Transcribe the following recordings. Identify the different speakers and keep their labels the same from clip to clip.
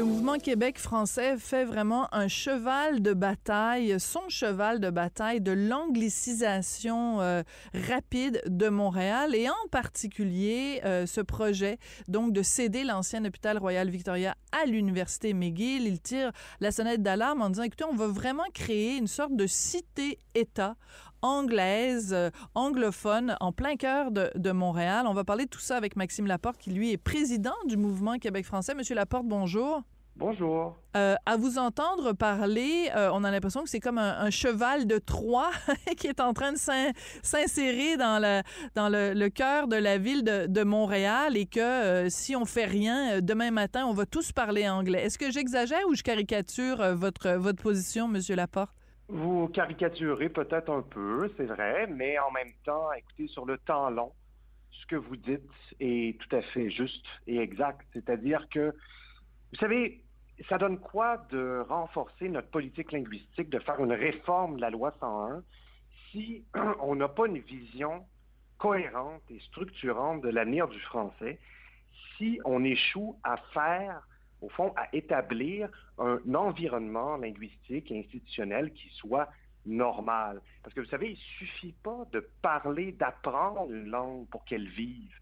Speaker 1: Le mouvement Québec français fait vraiment un cheval de bataille, son cheval de bataille de l'anglicisation euh, rapide de Montréal et en particulier euh, ce projet donc de céder l'ancien hôpital Royal Victoria à l'université McGill. Il tire la sonnette d'alarme en disant écoutez, on va vraiment créer une sorte de cité-État anglaise, euh, anglophone, en plein cœur de, de, Montréal. On va parler de tout ça avec Maxime Laporte, qui lui est président du mouvement Québec français. Monsieur Laporte, bonjour.
Speaker 2: Bonjour.
Speaker 1: Euh, à vous entendre parler, euh, on a l'impression que c'est comme un, un, cheval de Troie qui est en train de s'insérer dans, le, dans le, le, cœur de la ville de, de Montréal et que euh, si on fait rien, demain matin, on va tous parler anglais. Est-ce que j'exagère ou je caricature votre, votre position, Monsieur Laporte?
Speaker 2: Vous caricaturez peut-être un peu, c'est vrai, mais en même temps, écoutez, sur le temps long, ce que vous dites est tout à fait juste et exact. C'est-à-dire que, vous savez, ça donne quoi de renforcer notre politique linguistique, de faire une réforme de la loi 101 si on n'a pas une vision cohérente et structurante de l'avenir du français, si on échoue à faire au fond, à établir un environnement linguistique et institutionnel qui soit normal. Parce que vous savez, il suffit pas de parler, d'apprendre une langue pour qu'elle vive.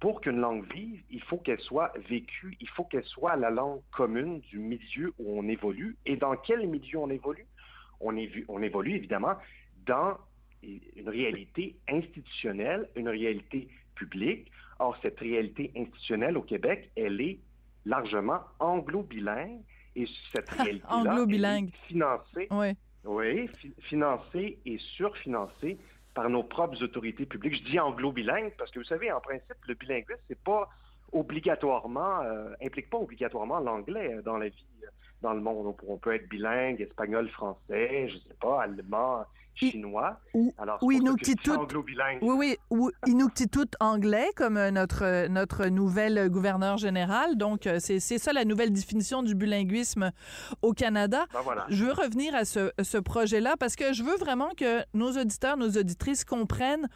Speaker 2: Pour qu'une langue vive, il faut qu'elle soit vécue, il faut qu'elle soit la langue commune du milieu où on évolue. Et dans quel milieu on évolue? On évolue évidemment dans une réalité institutionnelle, une réalité publique. Or, cette réalité institutionnelle au Québec, elle est largement anglo-bilingue et cette réalité-là est financée,
Speaker 1: oui.
Speaker 2: Oui, fi financée et surfinancée par nos propres autorités publiques. Je dis anglo-bilingue parce que vous savez, en principe, le bilinguisme, c'est pas obligatoirement, euh, implique pas obligatoirement l'anglais dans la vie, dans le monde. On peut être bilingue, espagnol, français, je sais pas, allemand, chinois.
Speaker 1: Ou,
Speaker 2: Alors,
Speaker 1: ou Inuktitut. Oui, oui, ou Inuktitut anglais, comme notre, notre nouvelle gouverneure générale. Donc, c'est ça la nouvelle définition du bilinguisme au Canada.
Speaker 2: Ben voilà.
Speaker 1: Je veux revenir à ce, ce projet-là parce que je veux vraiment que nos auditeurs, nos auditrices comprennent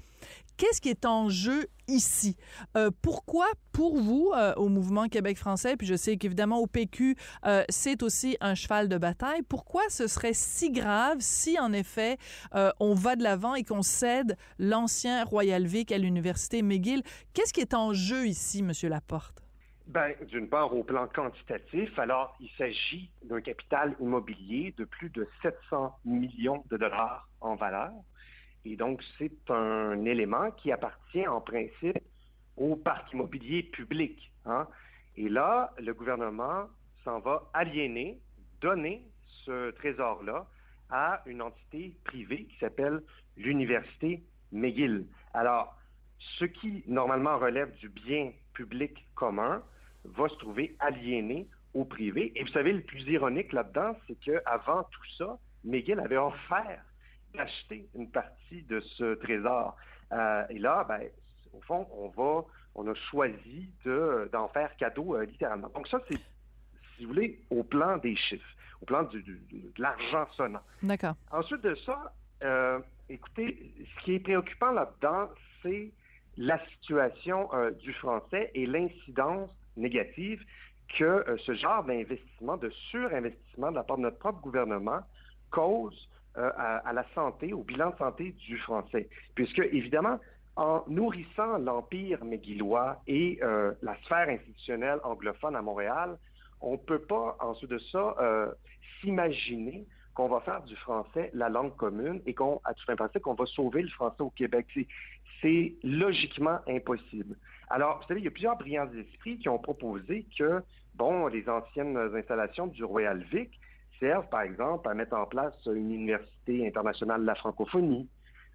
Speaker 1: qu'est-ce qui est en jeu ici. Euh, pourquoi, pour vous, euh, au mouvement Québec français, puis je sais qu'évidemment au PQ, euh, c'est aussi un cheval de bataille, pourquoi ce serait si grave si, en effet, on va de l'avant et qu'on cède l'ancien Royal Vic à l'université McGill? Qu'est-ce qui est en jeu ici, Monsieur Laporte?
Speaker 2: Ben, d'une part, au plan quantitatif, alors il s'agit d'un capital immobilier de plus de 700 millions de dollars en valeur. Et donc, c'est un élément qui appartient en principe au parc immobilier public. Hein? Et là, le gouvernement s'en va aliéner, donner ce trésor-là à une entité privée qui s'appelle l'Université McGill. Alors, ce qui normalement relève du bien public commun va se trouver aliéné au privé. Et vous savez, le plus ironique là-dedans, c'est qu'avant tout ça, McGill avait offert d'acheter une partie de ce trésor. Euh, et là, ben, au fond, on va, on a choisi de, d'en faire cadeau euh, littéralement. Donc ça, c'est, si vous voulez, au plan des chiffres, au plan du, du, de l'argent sonnant.
Speaker 1: D'accord.
Speaker 2: Ensuite de ça, euh, écoutez, ce qui est préoccupant là-dedans, c'est la situation du français et l'incidence négative que ce genre d'investissement, de surinvestissement de la part de notre propre gouvernement cause euh, à, la santé, au bilan de santé du français. Puisque, évidemment, en nourrissant l'empire méguillois et euh, la sphère institutionnelle anglophone à Montréal, on ne peut pas, ensuite de ça, euh, s'imaginer qu'on va faire du français la langue commune et qu'on, à tout qu'on va sauver le français au Québec. C'est logiquement impossible. Alors, vous savez, il y a plusieurs brillants esprits qui ont proposé que, bon, les anciennes installations du Royal Vic servent, par exemple, à mettre en place une université internationale de la francophonie,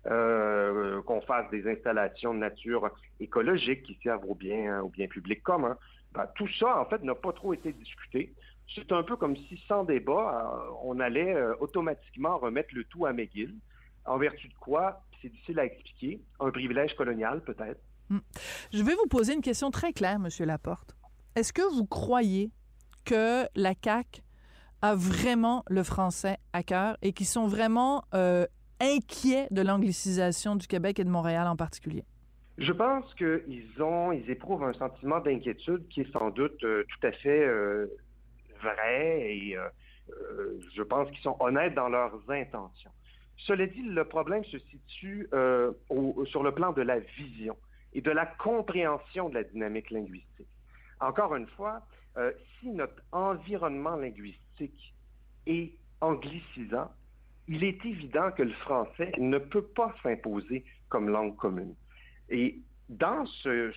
Speaker 2: euh, qu'on fasse des installations de nature écologique qui servent au bien, au bien public commun. Ben, tout ça, en fait, n'a pas trop été discuté. C'est un peu comme si, sans débat, euh, on allait euh, automatiquement remettre le tout à McGill, en vertu de quoi, c'est difficile à expliquer, un privilège colonial peut-être.
Speaker 1: Hmm. Je vais vous poser une question très claire, Monsieur Laporte. Est-ce que vous croyez que la CAQ a vraiment le français à cœur et qui sont vraiment euh, inquiets de l'anglicisation du Québec et de Montréal en particulier?
Speaker 2: Je pense qu'ils ont, ils éprouvent un sentiment d'inquiétude qui est sans doute euh, tout à fait euh, vrais et je pense qu'ils sont honnêtes dans leurs intentions. Cela dit, le problème se situe sur le plan de la vision et de la compréhension de la dynamique linguistique. Encore une fois, si notre environnement linguistique est anglicisant, il est évident que le français ne peut pas s'imposer comme langue commune. Et dans ce,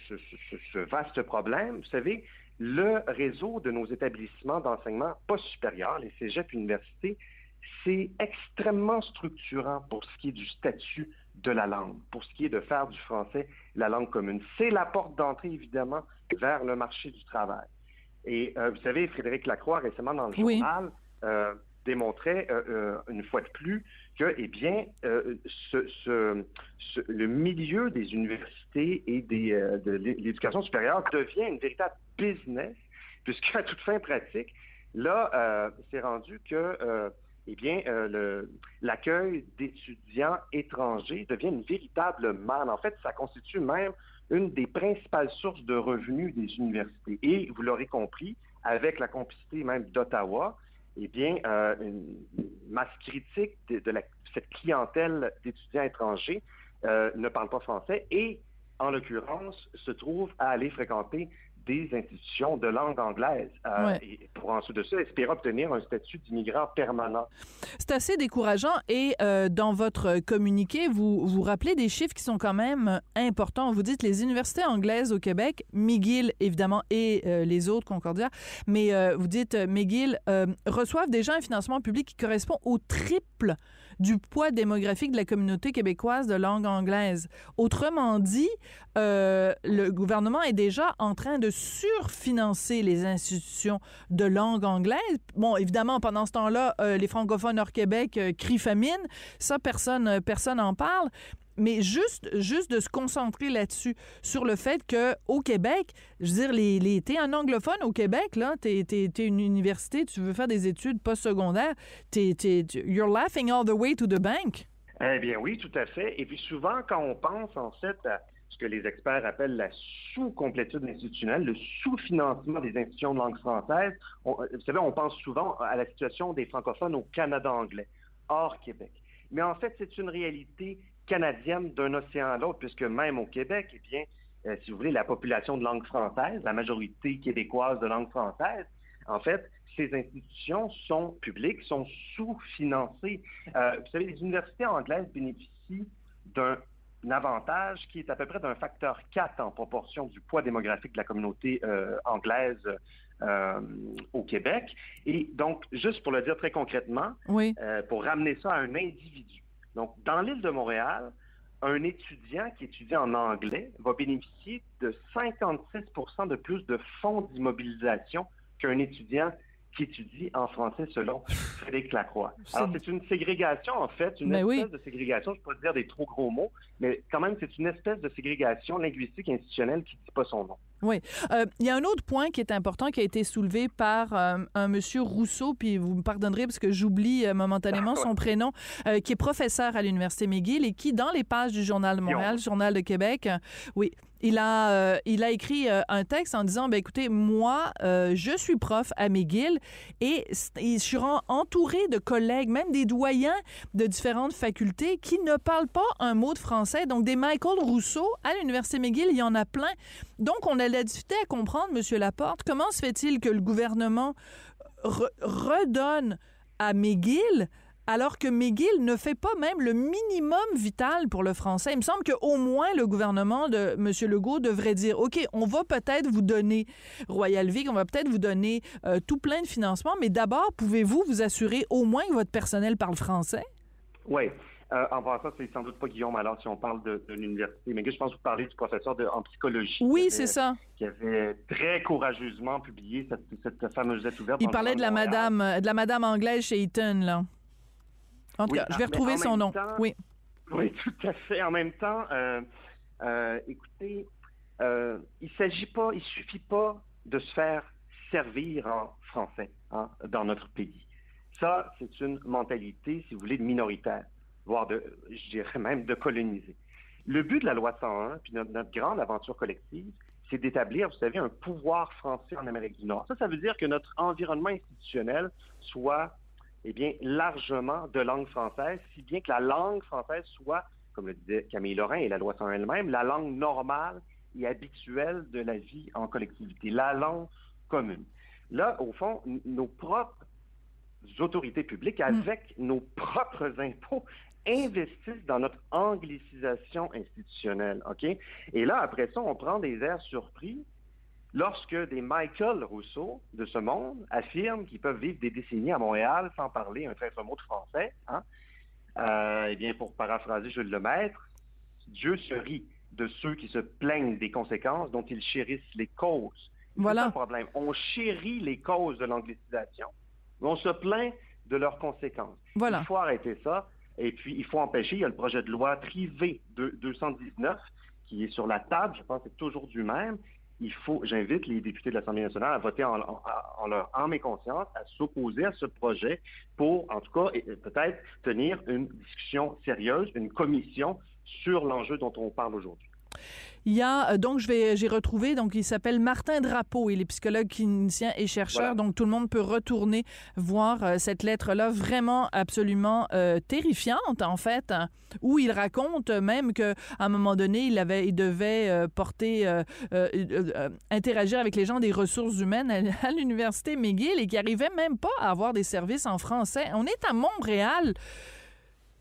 Speaker 2: vaste problème, vous savez, le réseau de nos établissements d'enseignement post-supérieur, les cégeps universités, c'est extrêmement structurant pour ce qui est du statut de la langue, pour ce qui est de faire du français la langue commune. C'est la porte d'entrée, évidemment, vers le marché du travail. Et euh, vous savez, Frédéric Lacroix, récemment dans le journal, euh, démontrait euh, euh, une fois de plus que, eh bien, euh, le milieu des universités et des, de l'éducation supérieure devient une véritable business, puisqu'à toute fin pratique, là, c'est rendu que, eh bien, l'accueil d'étudiants étrangers devient une véritable manne. En fait, ça constitue même une des principales sources de revenus des universités. Et vous l'aurez compris, avec la complicité même d'Ottawa, eh bien, euh, une masse critique de, cette clientèle d'étudiants étrangers euh, ne parle pas français et, en l'occurrence, se trouve à aller fréquenter des institutions de langue anglaise euh, et pour ensuite de ça espérer obtenir un statut d'immigrant permanent.
Speaker 1: C'est assez décourageant et euh, dans votre communiqué, vous vous rappelez des chiffres qui sont quand même importants. Vous dites les universités anglaises au Québec, McGill évidemment et euh, les autres Concordia, mais vous dites McGill reçoivent déjà un financement public qui correspond au triple du poids démographique de la communauté québécoise de langue anglaise. Autrement dit, le gouvernement est déjà en train de surfinancer les institutions de langue anglaise. Bon, évidemment, pendant ce temps-là, euh, les francophones hors Québec euh, crient famine. Ça, personne, euh, personne en parle. Mais juste, juste de se concentrer là-dessus, sur le fait que au Québec, je veux dire, les, les t'es un anglophone au Québec, là, t'es, es, une université, tu veux faire des études postsecondaires, t'es, t'es, you're laughing all the way to the bank.
Speaker 2: Eh bien oui, tout à fait. Et puis souvent, quand on pense en fait à ce que les experts appellent la sous-complétude institutionnelle, le sous-financement des institutions de langue française. vous savez, on pense souvent à la situation des francophones au Canada anglais, hors Québec. Mais en fait, c'est une réalité canadienne d'un océan à l'autre, puisque même au Québec, eh bien, euh, si vous voulez, la population de langue française, la majorité québécoise de langue française, en fait, ces institutions sont publiques, sont sous-financées. Euh, vous savez, les universités anglaises bénéficient d'un un avantage qui est à peu près d'un facteur 4 en proportion du poids démographique de la communauté euh, anglaise euh, au Québec. Et donc, juste pour le dire très concrètement, pour ramener ça à un individu. Donc, dans l'île de Montréal, un étudiant qui étudie en anglais va bénéficier de 56% de plus de fonds d'immobilisation qu'un étudiant qui étudie en français selon Frédéric Lacroix. Alors, c'est une ségrégation, en fait, une ben espèce de ségrégation, je ne peux pas dire des trop gros mots, mais quand même, c'est une espèce de ségrégation linguistique institutionnelle qui ne dit pas son nom.
Speaker 1: Oui. Euh, il y a un autre point qui est important qui a été soulevé par euh, un monsieur Rousseau, puis vous me pardonnerez parce que j'oublie euh, momentanément son prénom, qui est professeur à l'Université McGill et qui, dans les pages du Journal de Montréal, Journal de Québec, oui, il a, il a écrit un texte en disant, ben écoutez, moi, je suis prof à McGill et je suis entouré de collègues, même des doyens de différentes facultés qui ne parlent pas un mot de français. Donc, des Michael Rousseau à l'Université McGill, il y en a plein. Donc, on a la difficulté à comprendre, M. Laporte, comment se fait-il que le gouvernement redonne à McGill alors que McGill ne fait pas même le minimum vital pour le français. Il me semble qu'au moins le gouvernement de M. Legault devrait dire, OK, on va peut-être vous donner Royal Vic, on va peut-être vous donner euh, tout plein de financements, mais d'abord, pouvez-vous vous assurer au moins que votre personnel parle français?
Speaker 2: Oui. Euh, en passant, c'est sans doute pas Guillaume alors si on parle de, l'université. Mais je pense que vous parlez du professeur de, en psychologie.
Speaker 1: Oui, c'est ça.
Speaker 2: Qui avait très courageusement publié cette, fameuse lettre ouverte.
Speaker 1: Il parlait de la madame, de la madame anglaise chez Eton, là. En tout cas, je vais retrouver son nom. oui.
Speaker 2: Oui, tout à fait. En même temps, euh, euh, écoutez, il s'agit pas, il suffit pas de se faire servir en français hein, dans notre pays. Ça, c'est une mentalité, si vous voulez, minoritaire voire de, je dirais même de coloniser. Le but de la loi 101, puis notre, grande aventure collective, c'est d'établir, vous savez, un pouvoir français en Amérique du Nord. Ça, ça veut dire que notre environnement institutionnel soit, eh bien, largement de langue française, si bien que la langue française soit, comme le disait Camille Lorrain et la loi sans elle-même, la langue normale et habituelle de la vie en collectivité, la langue commune. Là, au fond, nos propres autorités publiques, mm. avec nos propres impôts, investissent dans notre anglicisation institutionnelle, OK? Et là, après ça, on prend des airs surpris lorsque des Michael Rousseau de ce monde affirment qu'ils peuvent vivre des décennies à Montréal sans parler un très mot de français. Hein? Euh, eh bien, pour paraphraser Jules Lemaître, Dieu se rit de ceux qui se plaignent des conséquences dont ils chérissent les causes.
Speaker 1: Voilà.
Speaker 2: le problème. On chérit les causes de l'anglicisation, mais on se plaint de leurs conséquences.
Speaker 1: Voilà.
Speaker 2: Il faut arrêter ça. Et puis, il faut empêcher, il y a le projet de loi privé de 219 qui est sur la table, je pense que c'est toujours du même. Il faut, j'invite les députés de l'Assemblée nationale à voter en, en, leur âme et conscience, à s'opposer à ce projet pour, en tout cas, peut-être tenir une discussion sérieuse, une commission sur l'enjeu dont on parle aujourd'hui.
Speaker 1: Il y a euh, donc je vais j'ai retrouvé donc il s'appelle Martin Drapeau, il est psychologue clinicien et chercheur donc tout le monde peut retourner voir euh, cette lettre là vraiment absolument euh, terrifiante en fait hein, où il raconte même que à un moment donné il avait il devait porter interagir avec les gens des ressources humaines à, à l'université McGill et qui arrivait même pas à avoir des services en français. On est à Montréal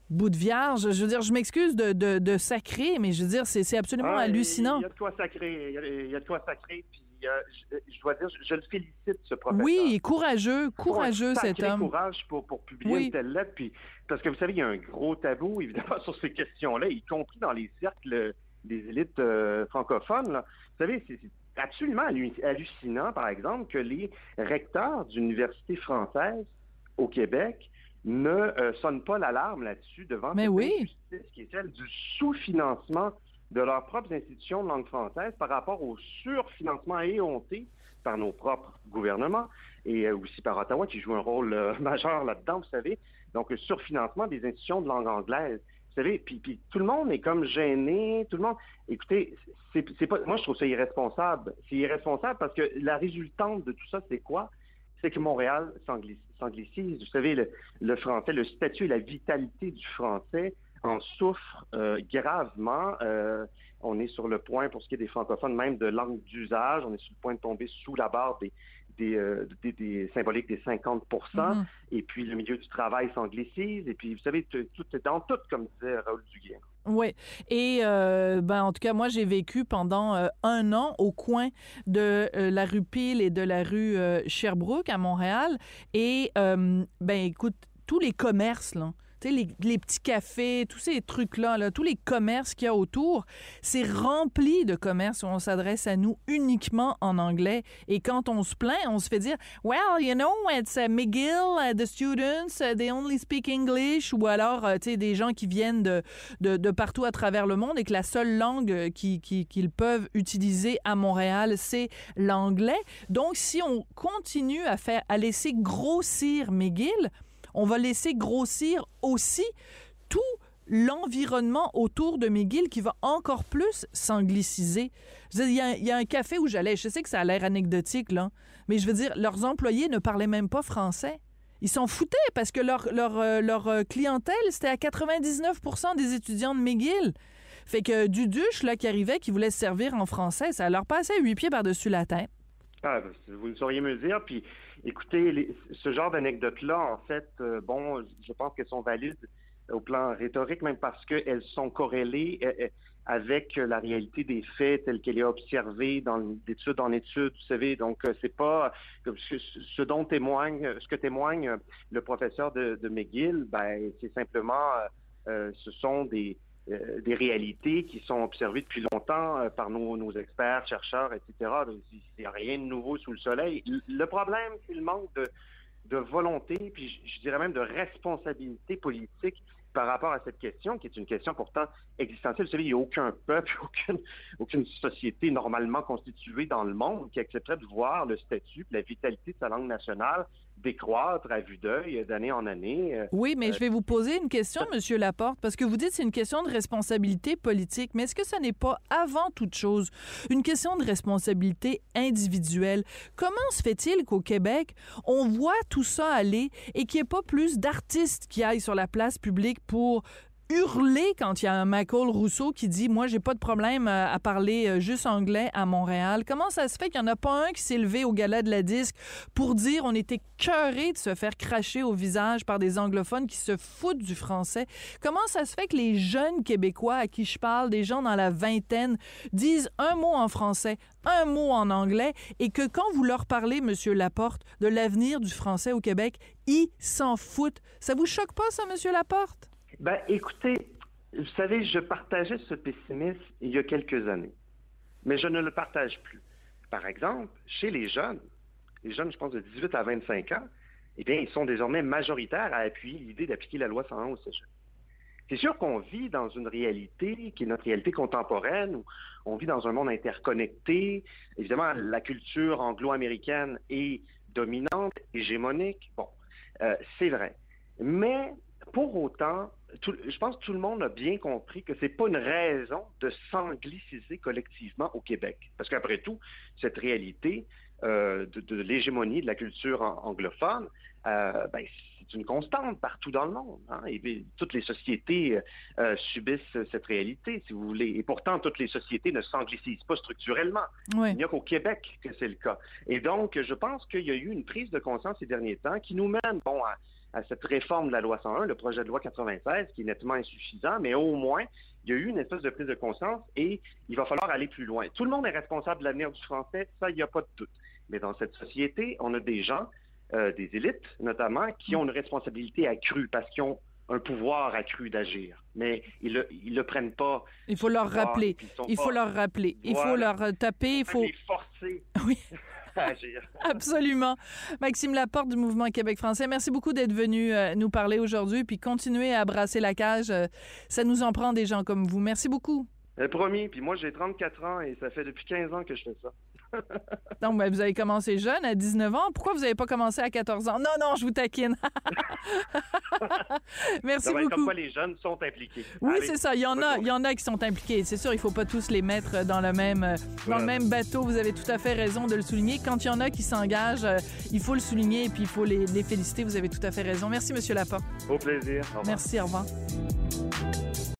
Speaker 1: bout de vierge. Je veux dire, je m'excuse de, de, sacrer, mais je veux dire, c'est absolument hallucinant.
Speaker 2: Il y a de quoi sacrer. Il y a, de quoi sacrer. Puis, euh, je, dois dire, je, le félicite, ce professeur.
Speaker 1: Oui, courageux, courageux, cet homme.
Speaker 2: courage pour, pour publier une telle lettre. Puis, parce que vous savez, il y a un gros tabou, évidemment, sur ces questions-là, y compris dans les cercles des élites euh, francophones. Vous savez, c'est absolument hallucinant, par exemple, que les recteurs d'universités françaises au Québec ne euh, sonne pas l'alarme là-dessus devant
Speaker 1: Mais
Speaker 2: oui. qui est celle du sous-financement de leurs propres institutions de langue française par rapport au surfinancement éhonté par nos propres gouvernements et euh, aussi par Ottawa qui joue un rôle euh, majeur là-dedans, vous savez. Donc, le surfinancement des institutions de langue anglaise. Vous savez, puis, puis, tout le monde est comme gêné, tout le monde. Écoutez, c'est pas. Moi, je trouve ça irresponsable. C'est irresponsable parce que la résultante de tout ça, c'est quoi? C'est que Montréal s'anglicise. Vous savez, le, français, le statut et la vitalité du français en souffrent euh, gravement. Euh, on est sur le point, pour ce qui est des francophones, même de langue d'usage, on est sur le point de tomber sous la barre des, des, euh, des, symboliques des 50 mm-hmm. Et puis, le milieu du travail s'anglicise. Et puis, vous savez, tout est dans tout, comme disait Raoul Duguay.
Speaker 1: Oui. Et euh, ben, en tout cas, moi, j'ai vécu pendant euh, un an au coin de euh, la rue Peel et de la rue Sherbrooke à Montréal. Et, ben, écoute, tous les commerces, là, les, petits cafés, tous ces trucs-là, là, tous les commerces qu'il y a autour, c'est rempli de commerces où on s'adresse à nous uniquement en anglais. Et quand on se plaint, on se fait dire, well, you know, it's uh, McGill, uh, the students, uh, they only speak English, ou alors, tu sais, des gens qui viennent de, partout à travers le monde et que la seule langue qu'ils qui, qu'ils peuvent utiliser à Montréal, c'est l'anglais. Donc, si on continue à faire, à laisser grossir McGill, on va laisser grossir aussi tout l'environnement autour de McGill qui va encore plus s'angliciser. Il y, a un café où j'allais, je sais que ça a l'air anecdotique, là, mais je veux dire, leurs employés ne parlaient même pas français. Ils s'en foutaient parce que leur, leur, euh, leur euh, clientèle, c'était à 99% des étudiants de McGill. Fait que Duduche, là, qui arrivait, qui voulait se servir en français, ça leur passait huit pieds par-dessus la tête.
Speaker 2: Ah, ben, vous ne sauriez me dire. Puis, écoutez, ce genre d'anecdotes-là, en fait, euh, bon, je pense qu'elles sont valides au plan rhétorique, même parce qu'elles sont corrélées euh, euh, avec la réalité des faits telle qu'elle est observée dans d'étude en étude, vous savez. Donc, c'est pas ce dont témoigne, ce que témoigne le professeur de, de McGill, ben, c'est simplement, ce sont des euh, des réalités qui sont observées depuis longtemps euh, par nos, nos, experts, chercheurs, etc. Il n'y a rien de nouveau sous le soleil. Le problème, c'est le manque de, de volonté, puis je, dirais même de responsabilité politique par rapport à cette question, qui est une question pourtant existentielle. Vous savez, il n'y a aucun peuple, aucune, aucune société normalement constituée dans le monde qui accepterait de voir le statut, la vitalité de sa langue nationale décroître à vue d'œil d'année en année.
Speaker 1: Euh, oui, mais je vais vous poser une question, Monsieur Laporte, parce que vous dites que c'est une question de responsabilité politique, mais est-ce que ce n'est pas avant toute chose une question de responsabilité individuelle? Comment se fait-il qu'au Québec, on voit tout ça aller et qu'il n'y ait pas plus d'artistes qui aillent sur la place publique pour hurler quand il y a un Michael Rousseau qui dit moi j'ai pas de problème euh, à parler euh, juste anglais à Montréal. Comment ça se fait qu'il y en a pas un qui s'est levé au gala de la disque pour dire on était cœuré de se faire cracher au visage par des anglophones qui se foutent du français? Comment ça se fait que les jeunes québécois à qui je parle, des gens dans la vingtaine disent un mot en français, un mot en anglais et que quand vous leur parlez monsieur Laporte de l'avenir du français au Québec, ils s'en foutent? Ça vous choque pas ça monsieur Laporte?
Speaker 2: Ben, écoutez, vous savez, je partageais ce pessimisme il y a quelques années, mais je ne le partage plus. Par exemple, chez les jeunes, les jeunes, je pense, de 18 à 25 ans, eh bien, ils sont désormais majoritaires à appuyer l'idée d'appliquer la loi 101 au cégep. C'est sûr qu'on vit dans une réalité qui est notre réalité contemporaine, où on vit dans un monde interconnecté. Évidemment, la culture anglo-américaine est dominante, hégémonique. Bon, euh, c'est vrai. Mais pour autant, je pense que tout le monde a bien compris que ce n'est pas une raison de s'angliciser collectivement au Québec. Parce qu'après tout, cette réalité euh, de, l'hégémonie de la culture anglophone, euh, ben, c'est une constante partout dans le monde. Hein. Et, toutes les sociétés euh, subissent cette réalité, si vous voulez. Et pourtant, toutes les sociétés ne s'anglicisent pas structurellement. Il n'y a qu'au Québec que c'est le cas. Et donc, je pense qu'il y a eu une prise de conscience ces derniers temps qui nous mène, bon, à à cette réforme de la loi 101, le projet de loi 96, qui est nettement insuffisant, mais au moins, il y a eu une espèce de prise de conscience et il va falloir aller plus loin. Tout le monde est responsable de l'avenir du français, ça, il n'y a pas de doute. Mais dans cette société, on a des gens, euh, des élites notamment, qui ont une responsabilité accrue parce qu'ils ont un pouvoir accru d'agir. Mais ils le, le prennent pas.
Speaker 1: Il faut leur rappeler. Il faut leur rappeler. Il faut leur taper. Il faut.
Speaker 2: Les forcer.
Speaker 1: Oui. Absolument. Maxime Laporte du Mouvement Québec français, merci beaucoup d'être venu euh, nous parler aujourd'hui, puis continuer à brasser la cage. Euh, ça nous en prend des gens comme vous. Merci beaucoup.
Speaker 2: Euh, promis. Puis moi, j'ai 34 ans et ça fait depuis 15 ans que je fais ça.
Speaker 1: Donc, ben, vous avez commencé jeune, à 19 ans. Pourquoi vous n'avez pas commencé à 14 ans? Non, non, je vous taquine. Merci beaucoup. Comme
Speaker 2: quoi les jeunes sont impliqués.
Speaker 1: Oui, c'est ça. Il y en a, il y en a qui sont impliqués. C'est sûr, il ne faut pas tous les mettre dans le même, dans le même bateau. Vous avez tout à fait raison de le souligner. Quand il y en a qui s'engagent, euh, il faut le souligner et puis il faut les, les féliciter. Vous avez tout à fait raison. Merci, Monsieur Laporte.
Speaker 2: Au plaisir.
Speaker 1: Merci, au revoir.